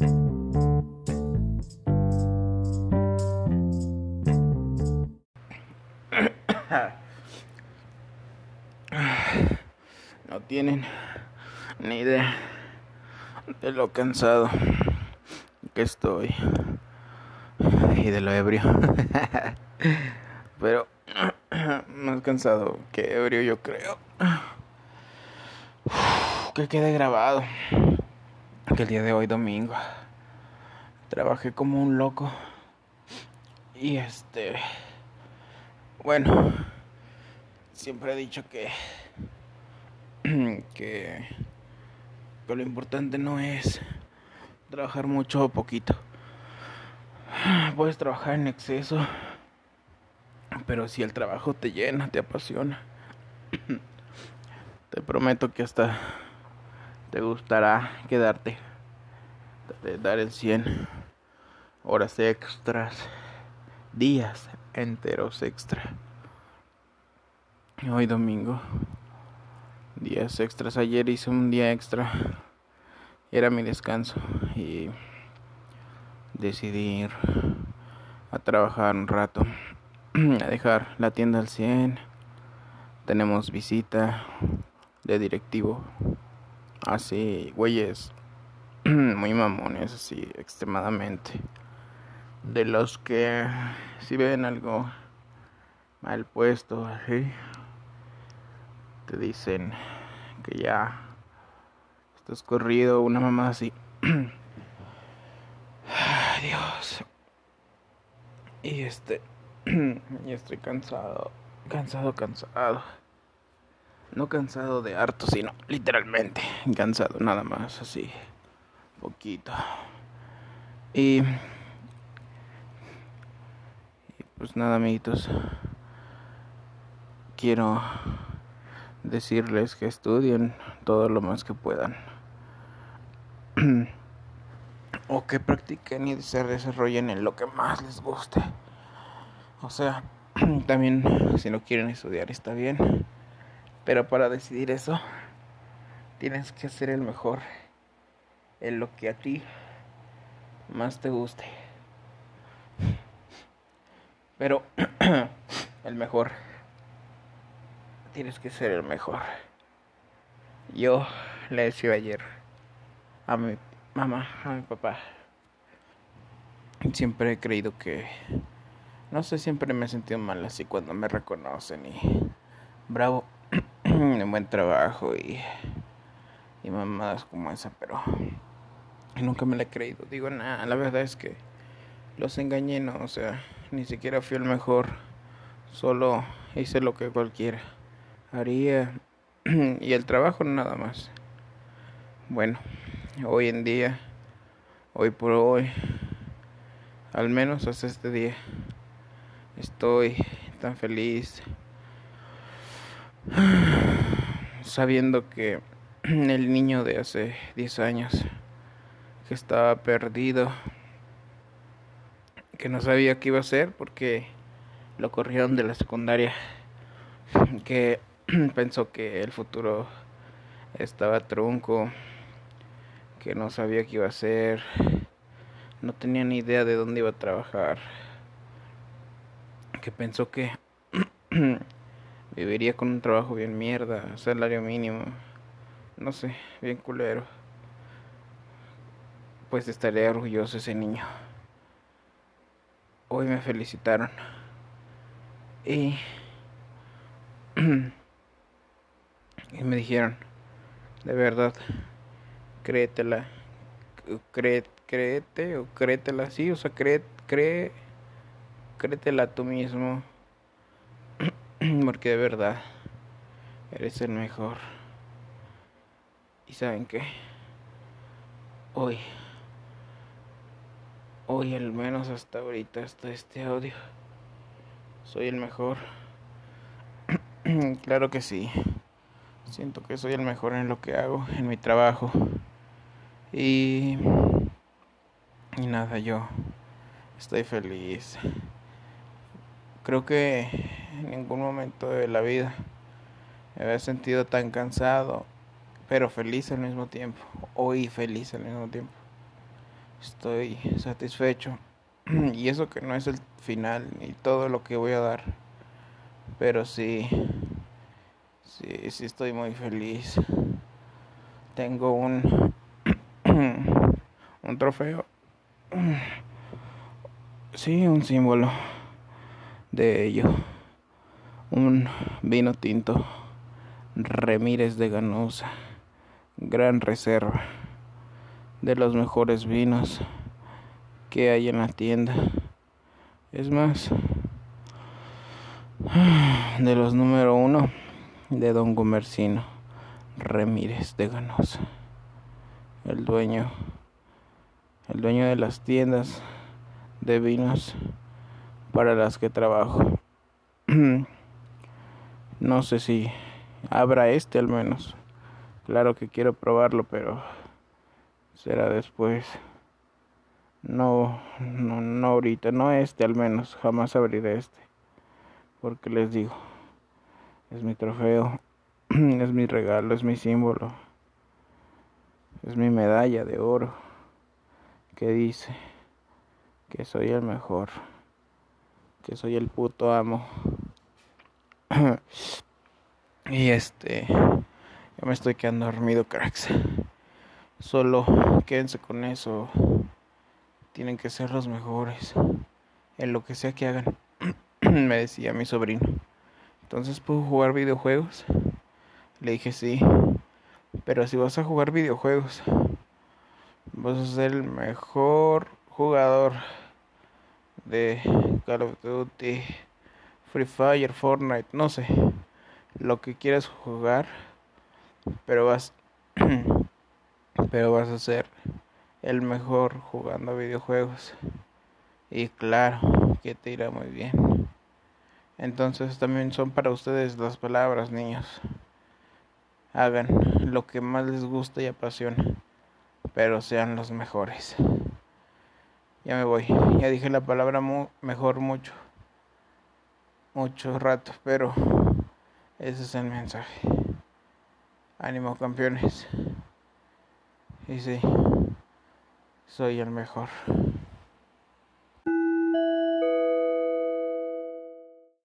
No tienen ni idea de lo cansado que estoy y de lo ebrio. Pero más cansado que ebrio yo creo. Que quede grabado que el día de hoy domingo trabajé como un loco y este bueno siempre he dicho que que, que lo importante no es trabajar mucho o poquito. Puedes trabajar en exceso, pero si el trabajo te llena, te apasiona, te prometo que hasta te gustará quedarte, dar el 100 horas extras, días enteros extra. Hoy domingo días extras. Ayer hice un día extra. Era mi descanso y decidí ir a trabajar un rato, a dejar la tienda al 100. Tenemos visita de directivo. Así, güeyes muy mamones, así, extremadamente. De los que si ven algo mal puesto, así te dicen que ya estás corrido, una mamá así. Dios. Y este, y estoy cansado, cansado, cansado. No cansado de harto, sino literalmente cansado, nada más, así, poquito. Y, y pues nada, amiguitos. Quiero decirles que estudien todo lo más que puedan. o que practiquen y se desarrollen en lo que más les guste. O sea, también si no quieren estudiar está bien. Pero para decidir eso, tienes que ser el mejor en lo que a ti más te guste. Pero el mejor tienes que ser el mejor. Yo le decía ayer a mi mamá, a mi papá, siempre he creído que, no sé, siempre me he sentido mal así cuando me reconocen y bravo, en buen trabajo y, y mamadas como esa, pero nunca me la he creído. Digo, nada, la verdad es que los engañé, no, o sea, ni siquiera fui el mejor, solo hice lo que cualquiera haría y el trabajo nada más. Bueno, hoy en día, hoy por hoy, al menos hasta este día, estoy tan feliz sabiendo que el niño de hace 10 años que estaba perdido, que no sabía qué iba a hacer porque lo corrieron de la secundaria, que pensó que el futuro estaba trunco, que no sabía qué iba a hacer, no tenía ni idea de dónde iba a trabajar, que pensó que viviría con un trabajo bien mierda, salario mínimo, no sé, bien culero. Pues estaré orgulloso ese niño. Hoy me felicitaron. Y y me dijeron, de verdad, créetela, cree, créete o créetela así, o sea, cree, cree, créetela tú mismo, porque de verdad eres el mejor. Y saben qué, hoy, hoy al menos hasta ahorita, hasta este audio, soy el mejor. claro que sí. Siento que soy el mejor en lo que hago, en mi trabajo. Y, y nada, yo estoy feliz. Creo que en ningún momento de la vida me había sentido tan cansado, pero feliz al mismo tiempo. Hoy feliz al mismo tiempo. Estoy satisfecho. y eso que no es el final ni todo lo que voy a dar. Pero sí, sí, sí estoy muy feliz. Tengo un, un trofeo. Sí, un símbolo de ello. Un vino tinto. Remírez de Ganosa. Gran reserva. De los mejores vinos que hay en la tienda. Es más, de los número uno de Don Comercino Remírez de Ganosa, el dueño, el dueño de las tiendas de vinos para las que trabajo. no sé si habrá este al menos. Claro que quiero probarlo, pero será después. No, no, no ahorita, no este al menos, jamás abriré este. Porque les digo, es mi trofeo, es mi regalo, es mi símbolo, es mi medalla de oro que dice que soy el mejor, que soy el puto amo. y este, ya me estoy quedando dormido, cracks. Solo quédense con eso tienen que ser los mejores en lo que sea que hagan, me decía mi sobrino. Entonces, ¿puedo jugar videojuegos? Le dije sí, pero si vas a jugar videojuegos, vas a ser el mejor jugador de Call of Duty, Free Fire, Fortnite, no sé, lo que quieras jugar, pero vas, pero vas a ser el mejor jugando videojuegos. Y claro que te irá muy bien. Entonces también son para ustedes las palabras, niños. Hagan lo que más les gusta y apasiona, pero sean los mejores. Ya me voy. Ya dije la palabra mejor mucho. Mucho rato, pero ese es el mensaje. Ánimo campeones. Y sí soy el mejor.